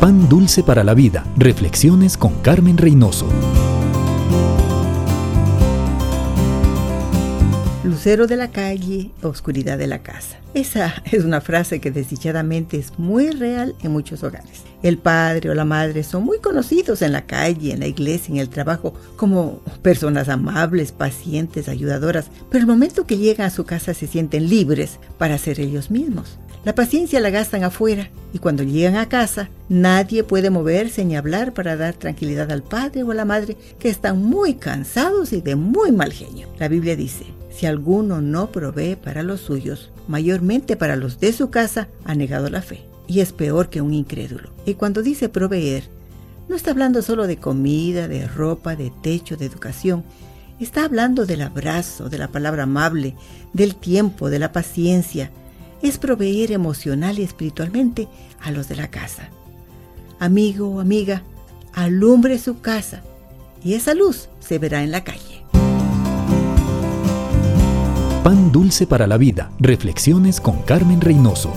Pan Dulce para la Vida. Reflexiones con Carmen Reynoso. Lucero de la calle, oscuridad de la casa. Esa es una frase que desdichadamente es muy real en muchos hogares. El padre o la madre son muy conocidos en la calle, en la iglesia, en el trabajo, como personas amables, pacientes, ayudadoras, pero el momento que llegan a su casa se sienten libres para ser ellos mismos. La paciencia la gastan afuera y cuando llegan a casa nadie puede moverse ni hablar para dar tranquilidad al padre o a la madre que están muy cansados y de muy mal genio. La Biblia dice, si alguno no provee para los suyos, mayormente para los de su casa, ha negado la fe y es peor que un incrédulo. Y cuando dice proveer, no está hablando solo de comida, de ropa, de techo, de educación. Está hablando del abrazo, de la palabra amable, del tiempo, de la paciencia, es proveer emocional y espiritualmente a los de la casa. Amigo o amiga, alumbre su casa y esa luz se verá en la calle. Pan dulce para la vida. Reflexiones con Carmen Reynoso.